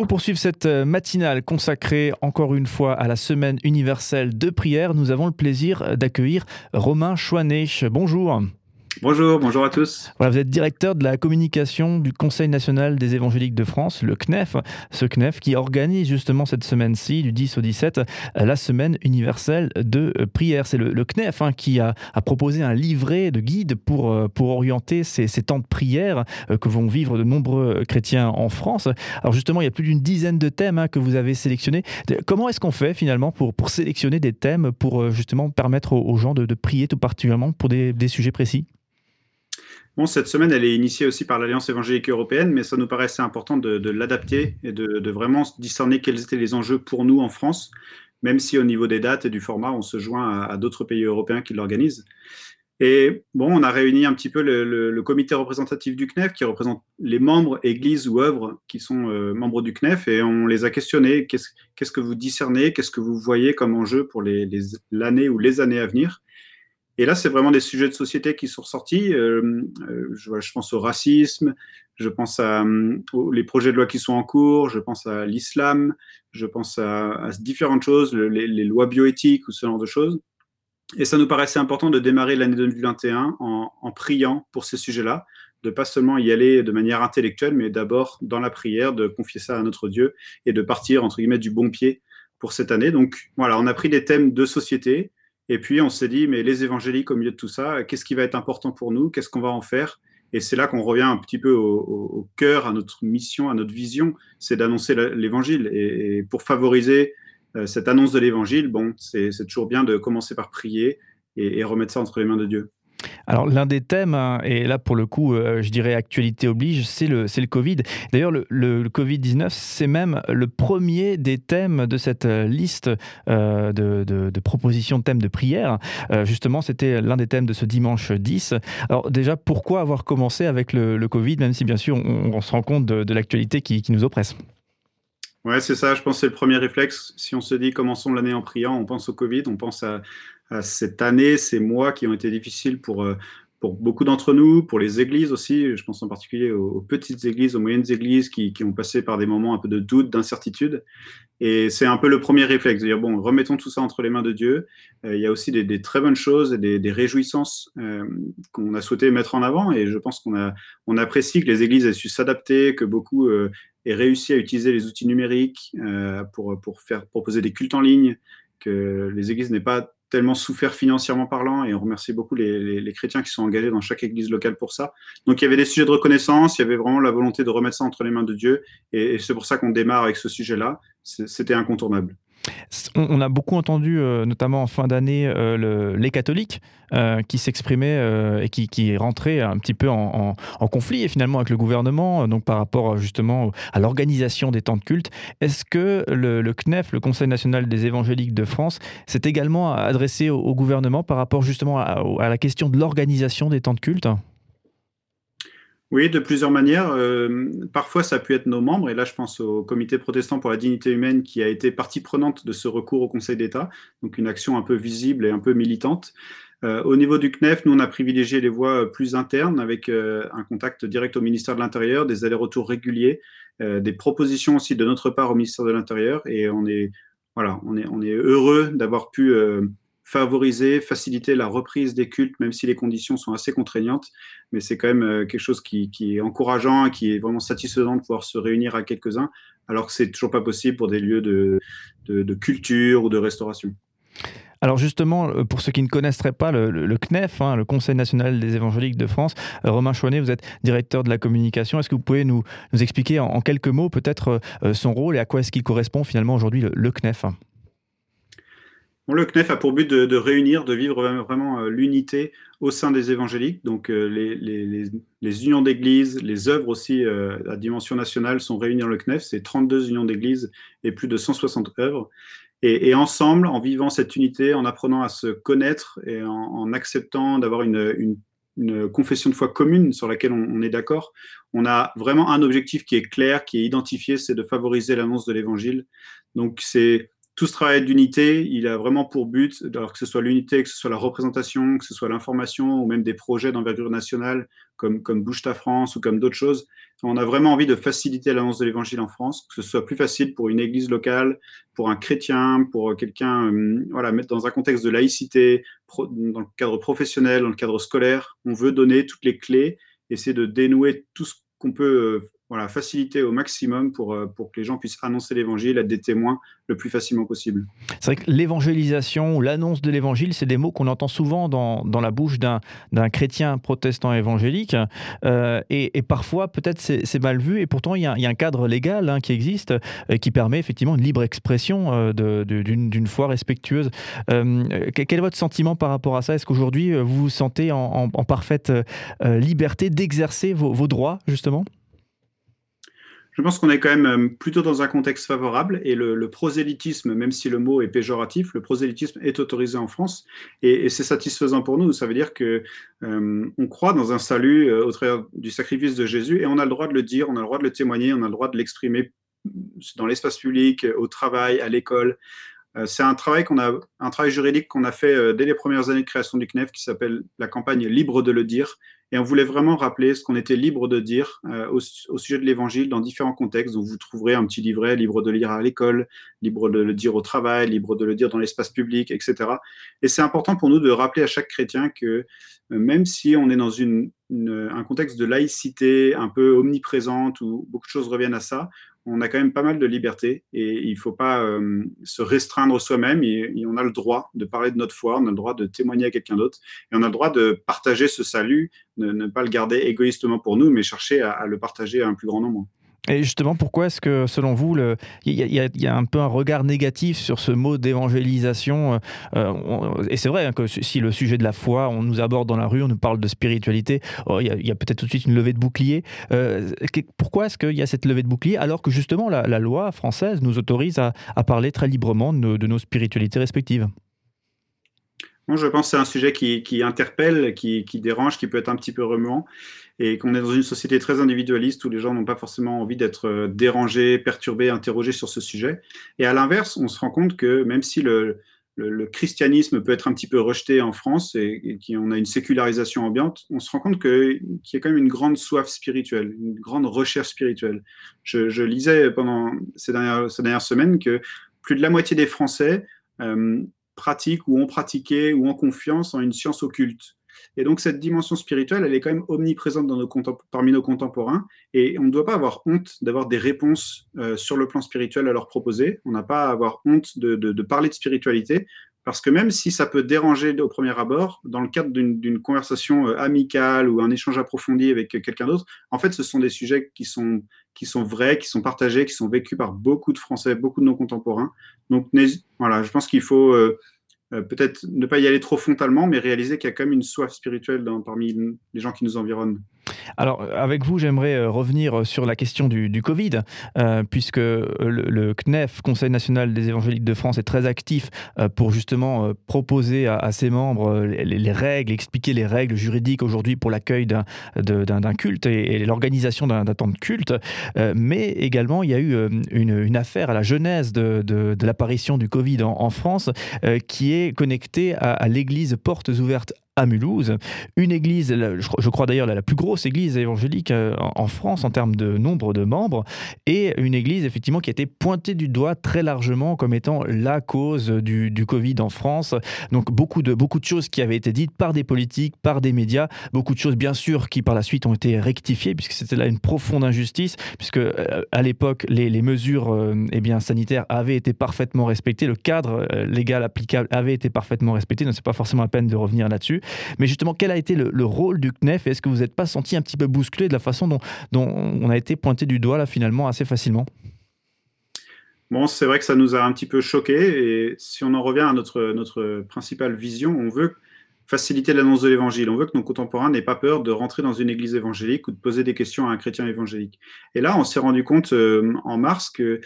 Pour poursuivre cette euh, matinale consacrée encore une fois à la semaine universelle de prière, nous avons le plaisir d'accueillir Romain Chouanet. Bonjour. Bonjour, bonjour à tous. Vous êtes directeur de la communication du Conseil national des évangéliques de France, le CNEF. Ce CNEF qui organise justement cette semaine-ci, du 10 au 17, la semaine universelle de prière. C'est le, CNEF hein, qui a, proposé un livret de guide pour, euh, pour orienter ces, temps de prière euh, que vont vivre de nombreux chrétiens en France. Alors justement, il y a plus d'une dizaine de thèmes hein, que vous avez sélectionnés. Comment est-ce qu'on fait finalement pour, pour sélectionner des thèmes pour euh, justement permettre aux, gens de, prier tout particulièrement pour des sujets précis? Bon, cette semaine, elle est initiée aussi par l'Alliance évangélique européenne, mais ça nous paraissait important de, l'adapter et de, vraiment discerner quels étaient les enjeux pour nous en France, même si au niveau des dates et du format, on se joint à, d'autres pays européens qui l'organisent. Et bon, on a réuni un petit peu le, comité représentatif du CNEF qui représente les membres, églises ou œuvres qui sont euh, membres du CNEF et on les a questionnés. Qu'est-ce que vous discernez? Qu'est-ce que vous voyez comme enjeu pour l'année ou les années à venir? Et là, c'est vraiment des sujets de société qui sont ressortis. Euh, euh, je, pense au racisme, je pense à euh, les projets de loi qui sont en cours, je pense à l'islam, je pense à, différentes choses, les, lois bioéthiques ou ce genre de choses. Et ça nous paraissait important de démarrer l'année 2021 en, en priant pour ces sujets-là, de pas seulement y aller de manière intellectuelle, mais d'abord dans la prière, de confier ça à notre Dieu et de partir, entre guillemets, du bon pied pour cette année. Donc voilà, on a pris des thèmes de société, et puis on s'est dit, mais les évangéliques au milieu de tout ça, qu'est-ce qui va être important pour nous? Qu'est-ce qu'on va en faire? Et c'est là qu'on revient un petit peu au, cœur, à notre mission, à notre vision, c'est d'annoncer l'évangile. Et, pour favoriser euh, cette annonce de l'évangile, bon, c'est toujours bien de commencer par prier et remettre ça entre les mains de Dieu. Alors l'un des thèmes, hein, et là pour le coup, euh, je dirais actualité oblige, c'est le, le Covid. D'ailleurs, le, le, Covid-19, c'est même le premier des thèmes de cette euh, liste euh, de, de, propositions de thèmes de prière. justement, c'était l'un des thèmes de ce dimanche 10. Alors déjà, pourquoi avoir commencé avec le, Covid, même si bien sûr on, se rend compte de, l'actualité qui, qui nous oppresse? Ouais, c'est ça, je pense que c'est le premier réflexe. Si on se dit commençons l'année en priant, on pense au Covid, on pense à, cette année, ces mois qui ont été difficiles pour, euh, pour beaucoup d'entre nous, pour les églises aussi. Je pense en particulier aux, petites églises, aux moyennes églises qui, ont passé par des moments un peu de doute, d'incertitude. Et c'est un peu le premier réflexe, de dire, bon, remettons tout ça entre les mains de Dieu. Euh, il y a aussi des, très bonnes choses et des, réjouissances euh, qu'on a souhaité mettre en avant. Et je pense qu'on apprécie que les églises aient su s'adapter, que beaucoup euh, aient réussi à utiliser les outils numériques pour, pour faire proposer des cultes en ligne, que les églises n'aient pas tellement souffert financièrement parlant, et on remercie beaucoup les, chrétiens qui sont engagés dans chaque église locale pour ça. Donc il y avait des sujets de reconnaissance, il y avait vraiment la volonté de remettre ça entre les mains de Dieu, et c'est pour ça qu'on démarre avec ce sujet-là. C'était incontournable. On a beaucoup entendu, euh, notamment en fin d'année, euh, les catholiques euh, qui s'exprimaient et qui, rentraient un petit peu en, conflit et finalement avec le gouvernement, donc par rapport justement à l'organisation des temps de culte. Est-ce que le, CNEF, le Conseil national des évangéliques de France, s'est également adressé au, gouvernement par rapport justement à la question de l'organisation des temps de culte? Oui, de plusieurs manières. Euh, parfois, ça a pu être nos membres, et là, je pense au Comité protestant pour la dignité humaine qui a été partie prenante de ce recours au Conseil d'État, donc une action un peu visible et un peu militante. Euh, au niveau du CNEF, nous, on a privilégié les voies plus internes avec euh, un contact direct au ministère de l'Intérieur, des allers-retours réguliers, des propositions aussi de notre part au ministère de l'Intérieur, et on est, voilà, on est, on est heureux d'avoir pu favoriser, faciliter la reprise des cultes, même si les conditions sont assez contraignantes. Mais c'est quand même euh, quelque chose qui, est encourageant et qui est vraiment satisfaisant de pouvoir se réunir à quelques-uns, alors que c'est toujours pas possible pour des lieux de, de, culture ou de restauration. Alors justement, euh, pour ceux qui ne connaisseraient pas le, CNEF, hein, le Conseil national des évangéliques de France, euh, Romain Chouanet, vous êtes directeur de la communication. Est-ce que vous pouvez nous, nous expliquer en, quelques mots peut-être son rôle et à quoi est-ce qu'il correspond finalement aujourd'hui le CNEF le CNEF a pour but de, réunir, de vivre vraiment euh, l'unité au sein des évangéliques. Donc euh, les, unions d'églises, les œuvres aussi euh, à dimension nationale sont réunies dans le CNEF. C'est 32 unions d'églises et plus de 160 œuvres. Et, ensemble, en vivant cette unité, en apprenant à se connaître et en, acceptant d'avoir une, confession de foi commune sur laquelle on, on est d'accord, on a vraiment un objectif qui est clair, qui est identifié, c'est de favoriser l'annonce de l'évangile. Donc c'est tout ce travail d'unité, il a vraiment pour but, alors que ce soit l'unité, que ce soit la représentation, que ce soit l'information, ou même des projets d'envergure nationale, comme, comme Bouge ta France ou comme d'autres choses, on a vraiment envie de faciliter l'annonce de l'évangile en France, que ce soit plus facile pour une église locale, pour un chrétien, pour quelqu'un, euh, voilà, mettre dans un contexte de laïcité, dans le cadre professionnel, dans le cadre scolaire. On veut donner toutes les clés, essayer de dénouer tout ce qu'on peut euh, voilà, faciliter au maximum pour, euh, pour que les gens puissent annoncer l'évangile, être des témoins le plus facilement possible. C'est vrai que l'évangélisation ou l'annonce de l'évangile, c'est des mots qu'on entend souvent dans, dans la bouche d'un chrétien protestant évangélique. Euh, et, et, parfois, peut-être c'est mal vu. Et pourtant, il y a, un cadre légal hein, qui existe euh, qui permet effectivement une libre expression d'une foi respectueuse. quel est votre sentiment par rapport à ça? Est-ce qu'aujourd'hui, vous vous sentez en, en, parfaite liberté d'exercer vos droits, justement? Je pense qu'on est quand même euh, plutôt dans un contexte favorable et le, prosélytisme, même si le mot est péjoratif, le prosélytisme est autorisé en France et, c'est satisfaisant pour nous. Ça veut dire que euh, on croit dans un salut euh, au travers du sacrifice de Jésus et on a le droit de le dire, on a le droit de le témoigner, on a le droit de l'exprimer dans l'espace public, au travail, à l'école. c'est un travail qu'on a, un travail juridique qu'on a fait dès les premières années de création du CNEF qui s'appelle la campagne Libre de le dire, et on voulait vraiment rappeler ce qu'on était libre de dire euh, au, sujet de l'évangile dans différents contextes. Donc vous trouverez un petit livret libre de lire à l'école, libre de le dire au travail, libre de le dire dans l'espace public, etc. Et c'est important pour nous de rappeler à chaque chrétien que euh, même si on est dans un contexte de laïcité un peu omniprésente où beaucoup de choses reviennent à ça, on a quand même pas mal de liberté et il ne faut pas euh, se restreindre soi-même. On a le droit de parler de notre foi, on a le droit de témoigner à quelqu'un d'autre et on a le droit de partager ce salut, ne, ne pas le garder égoïstement pour nous, mais chercher à le partager à un plus grand nombre. Et justement, pourquoi est-ce que, selon vous, il y, a un peu un regard négatif sur ce mot d'évangélisation euh, euh, Et c'est vrai hein, que si le sujet de la foi, on nous aborde dans la rue, on nous parle de spiritualité, oh, il y a, peut-être tout de suite une levée de bouclier. Euh, pourquoi est-ce qu'il y a cette levée de bouclier alors que justement la, loi française nous autorise à, parler très librement de nos spiritualités respectives? Moi, je pense que c'est un sujet qui, interpelle, qui, dérange, qui peut être un petit peu remuant, et qu'on est dans une société très individualiste où les gens n'ont pas forcément envie d'être euh, dérangés, perturbés, interrogés sur ce sujet. Et à l'inverse, on se rend compte que même si le, christianisme peut être un petit peu rejeté en France et, qu'on a une sécularisation ambiante, on se rend compte qu'il y a quand même une grande soif spirituelle, une grande recherche spirituelle. Je, lisais pendant ces dernières, semaines que plus de la moitié des Français euh, pratiquent ou ont pratiqué ou en confiance en une science occulte. Et donc cette dimension spirituelle, elle est quand même omniprésente dans nos parmi nos contemporains, et on ne doit pas avoir honte d'avoir des réponses euh, sur le plan spirituel à leur proposer. On n'a pas à avoir honte de, parler de spiritualité, parce que même si ça peut déranger au premier abord, dans le cadre d'une conversation euh, amicale ou un échange approfondi avec quelqu'un d'autre, en fait, ce sont des sujets qui sont, qui sont vrais, qui sont partagés, qui sont vécus par beaucoup de Français, beaucoup de nos contemporains. Donc, voilà, je pense qu'il faut euh, euh, peut-être ne pas y aller trop frontalement, mais réaliser qu'il y a quand même une soif spirituelle parmi les gens qui nous environnent. Alors, avec vous, j'aimerais euh, revenir sur la question du, Covid, euh, puisque le, CNEF, Conseil national des évangéliques de France, est très actif pour justement proposer à, ses membres les, règles, expliquer les règles juridiques aujourd'hui pour l'accueil d'un culte et, l'organisation d'un temps de culte. mais également, il y a eu une, affaire à la genèse de, l'apparition du Covid en, France qui est connectée à l'église Portes Ouvertes à Mulhouse, une église, je crois d'ailleurs la plus grosse église évangélique euh, en France en termes de nombre de membres, et une église effectivement qui a été pointée du doigt très largement comme étant la cause du, Covid en France. Donc beaucoup de, beaucoup de choses qui avaient été dites par des politiques, par des médias, beaucoup de choses bien sûr qui par la suite ont été rectifiées puisque c'était là une profonde injustice, puisque euh, à l'époque les, mesures euh, eh bien, sanitaires avaient été parfaitement respectées, le cadre légal applicable avait été parfaitement respecté, donc c'est pas forcément la peine de revenir là-dessus. Mais justement, quel a été le, rôle du CNEF Est-ce que vous n'êtes pas senti un petit peu bousculé de la façon dont, on a été pointé du doigt là finalement assez facilement? Bon, c'est vrai que ça nous a un petit peu choqué. Et si on en revient à notre, notre principale vision, on veut faciliter l'annonce de l'évangile. On veut que nos contemporains n'aient pas peur de rentrer dans une église évangélique ou de poser des questions à un chrétien évangélique. Et là, on s'est rendu compte euh, en mars que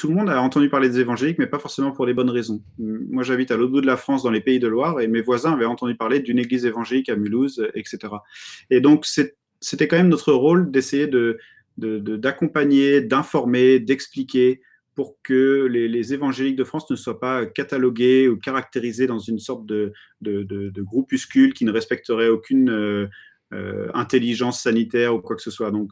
tout le monde a entendu parler des évangéliques, mais pas forcément pour les bonnes raisons. Moi, j'habite à l'autre bout de la France, dans les pays de Loire, et mes voisins avaient entendu parler d'une église évangélique à Mulhouse, etc. Et donc, c'était quand même notre rôle d'essayer de, d'accompagner, d'informer, d'expliquer, pour que les, évangéliques de France ne soient pas catalogués ou caractérisés dans une sorte de, de, groupuscule qui ne respecterait aucune intelligence sanitaire ou quoi que ce soit. Donc,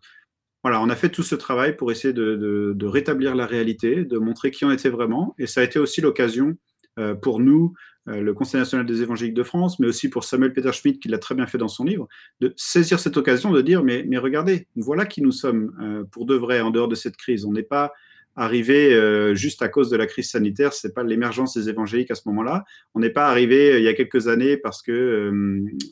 voilà, on a fait tout ce travail pour essayer de, rétablir la réalité, de montrer qui on était vraiment. Et ça a été aussi l'occasion euh, pour nous, euh, le Conseil national des évangéliques de France, mais aussi pour Samuel Peter Schmidt, qui l'a très bien fait dans son livre, de saisir cette occasion de dire, mais, regardez, voilà qui nous sommes euh, pour de vrai en dehors de cette crise. On n'est pas arrivé juste à cause de la crise sanitaire, c'est pas l'émergence des évangéliques à ce moment-là. On n'est pas arrivé il y a quelques années parce que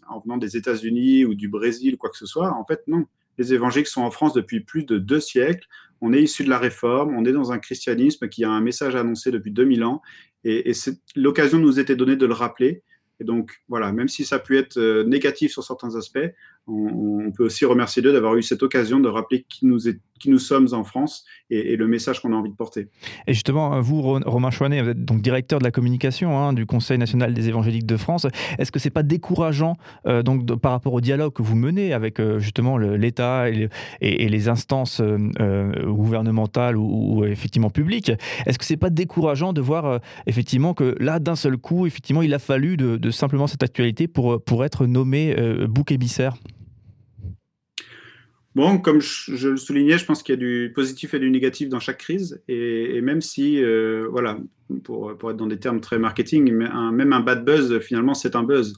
en venant des États-Unis ou du Brésil ou quoi que ce soit. En fait, non les évangéliques sont en France depuis plus de deux siècles. On est issu de la Réforme, on est dans un christianisme qui a un message annoncé depuis 2000 ans. Et, et l'occasion nous était donnée de le rappeler. Et donc, voilà, même si ça a pu être euh, négatif sur certains aspects, on, peut aussi remercier Dieu d'avoir eu cette occasion de rappeler qui nous, sommes en France et, le message qu'on a envie de porter. Et justement, vous, Romain Chouanet, vous êtes donc directeur de la communication hein, du Conseil national des évangéliques de France. Est-ce que c'est pas décourageant euh, donc par rapport au dialogue que vous menez avec euh, justement l'État et, les instances gouvernementales ou, effectivement publiques? Est-ce que c'est pas décourageant de voir effectivement que là, d'un seul coup, effectivement, il a fallu de simplement cette actualité pour, pour être nommé euh, bouc émissaire? Bon, comme je, le soulignais, je pense qu'il y a du positif et du négatif dans chaque crise. Et, même si, euh, voilà, pour, être dans des termes très marketing, même un bad buzz, finalement, c'est un buzz.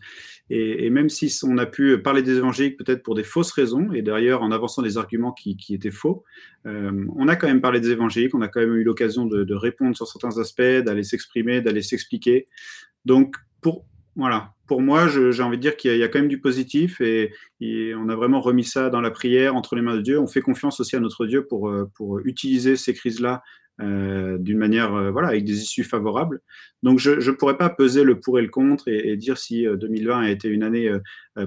Et, même si on a pu parler des évangéliques peut-être pour des fausses raisons, et d'ailleurs en avançant des arguments qui, étaient faux, euh, on a quand même parlé des évangéliques, on a quand même eu l'occasion de, de, répondre sur certains aspects, d'aller s'exprimer, d'aller s'expliquer. Donc, pour, voilà. Pour moi, j'ai envie de dire qu'il y, a quand même du positif et, on a vraiment remis ça dans la prière entre les mains de Dieu. On fait confiance aussi à notre Dieu pour, euh, utiliser ces crises-là euh, d'une manière, euh, voilà, avec des issues favorables. Donc, je ne pourrais pas peser le pour et le contre et, dire si 2020 a été une année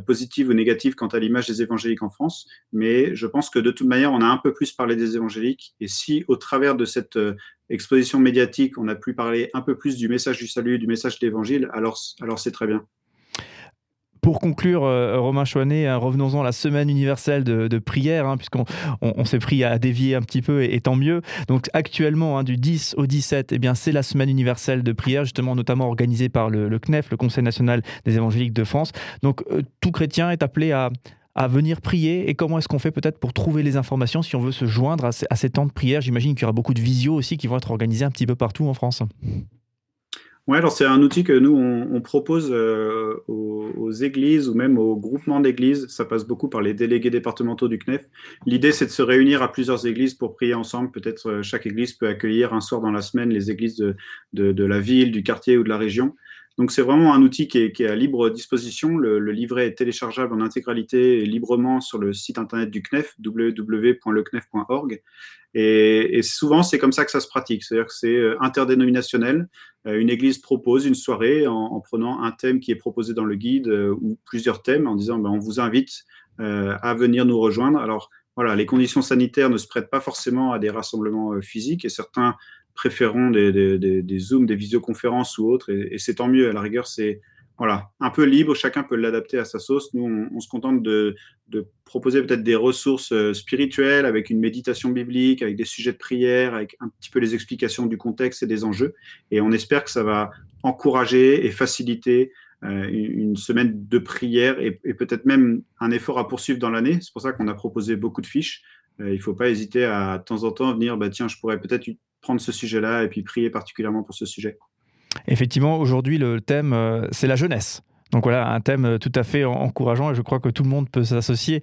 positive ou négative quant à l'image des évangéliques en France, mais je pense que de toute manière, on a un peu plus parlé des évangéliques. Et si, au travers de cette exposition médiatique, on a pu parler un peu plus du message du salut, du message de l'évangile, alors, alors c'est très bien. Pour conclure, euh, Romain Chouanet, hein, revenons-en à la semaine universelle de, prière, hein, puisqu'on on, s'est pris à dévier un petit peu et, tant mieux. Donc actuellement, hein, du 10 au 17, eh bien, c'est la semaine universelle de prière, justement notamment organisée par le, CNEF, le Conseil national des évangéliques de France. Donc euh, tout chrétien est appelé à, à venir prier et comment est-ce qu'on fait peut-être pour trouver les informations si on veut se joindre à ces, temps de prière J'imagine qu'il y aura beaucoup de visios aussi qui vont être organisés un petit peu partout en France. Oui, alors c'est un outil que nous, on, propose euh, aux, églises ou même aux groupements d'églises. Ça passe beaucoup par les délégués départementaux du CNEF. L'idée, c'est de se réunir à plusieurs églises pour prier ensemble. Peut-être euh, chaque église peut accueillir un soir dans la semaine les églises de la ville, du quartier ou de la région. Donc c'est vraiment un outil qui est, à libre disposition. Le, livret est téléchargeable en intégralité et librement sur le site internet du CNEF, www.lecnef.org. Et, souvent c'est comme ça que ça se pratique, c'est-à-dire que c'est euh, interdénominationnel. Euh, une église propose une soirée en, prenant un thème qui est proposé dans le guide euh, ou plusieurs thèmes en disant ben, on vous invite à venir nous rejoindre. Alors voilà, les conditions sanitaires ne se prêtent pas forcément à des rassemblements physiques et certains préférons des, Zooms, des visioconférences ou autres, et, c'est tant mieux. À la rigueur, c'est voilà, un peu libre, chacun peut l'adapter à sa sauce. Nous, on, se contente de, proposer peut-être des ressources euh, spirituelles avec une méditation biblique, avec des sujets de prière, avec un petit peu les explications du contexte et des enjeux. Et on espère que ça va encourager et faciliter euh, une semaine de prière et, et peut-être même un effort à poursuivre dans l'année. C'est pour ça qu'on a proposé beaucoup de fiches. Euh, il ne faut pas hésiter à, de temps en temps venir, bah, tiens, je pourrais peut-être prendre ce sujet-là et puis prier particulièrement pour ce sujet. Effectivement, aujourd'hui, le thème, euh, c'est la jeunesse. Donc voilà, un thème euh, tout à fait encourageant et je crois que tout le monde peut s'associer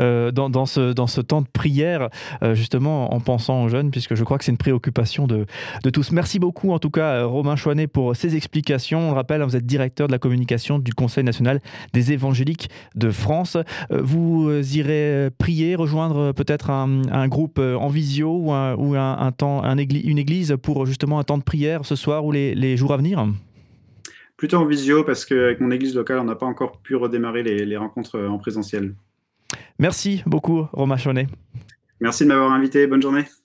euh, dans, ce, dans ce temps de prière, euh, justement en pensant aux jeunes, puisque je crois que c'est une préoccupation de, de, tous. Merci beaucoup en tout cas Romain Chouanet pour ces explications. On rappelle, vous êtes directeur de la communication du Conseil national des évangéliques de France. Vous irez prier, rejoindre peut-être un, un, groupe en visio ou, un, ou un, temps, un une église pour justement un temps de prière ce soir ou les, les jours à venir? Plutôt en visio parce qu'avec mon église locale, on n'a pas encore pu redémarrer les, rencontres euh, en présentiel. Merci beaucoup, Romain Chaunet. Merci de m'avoir invité. Bonne journée.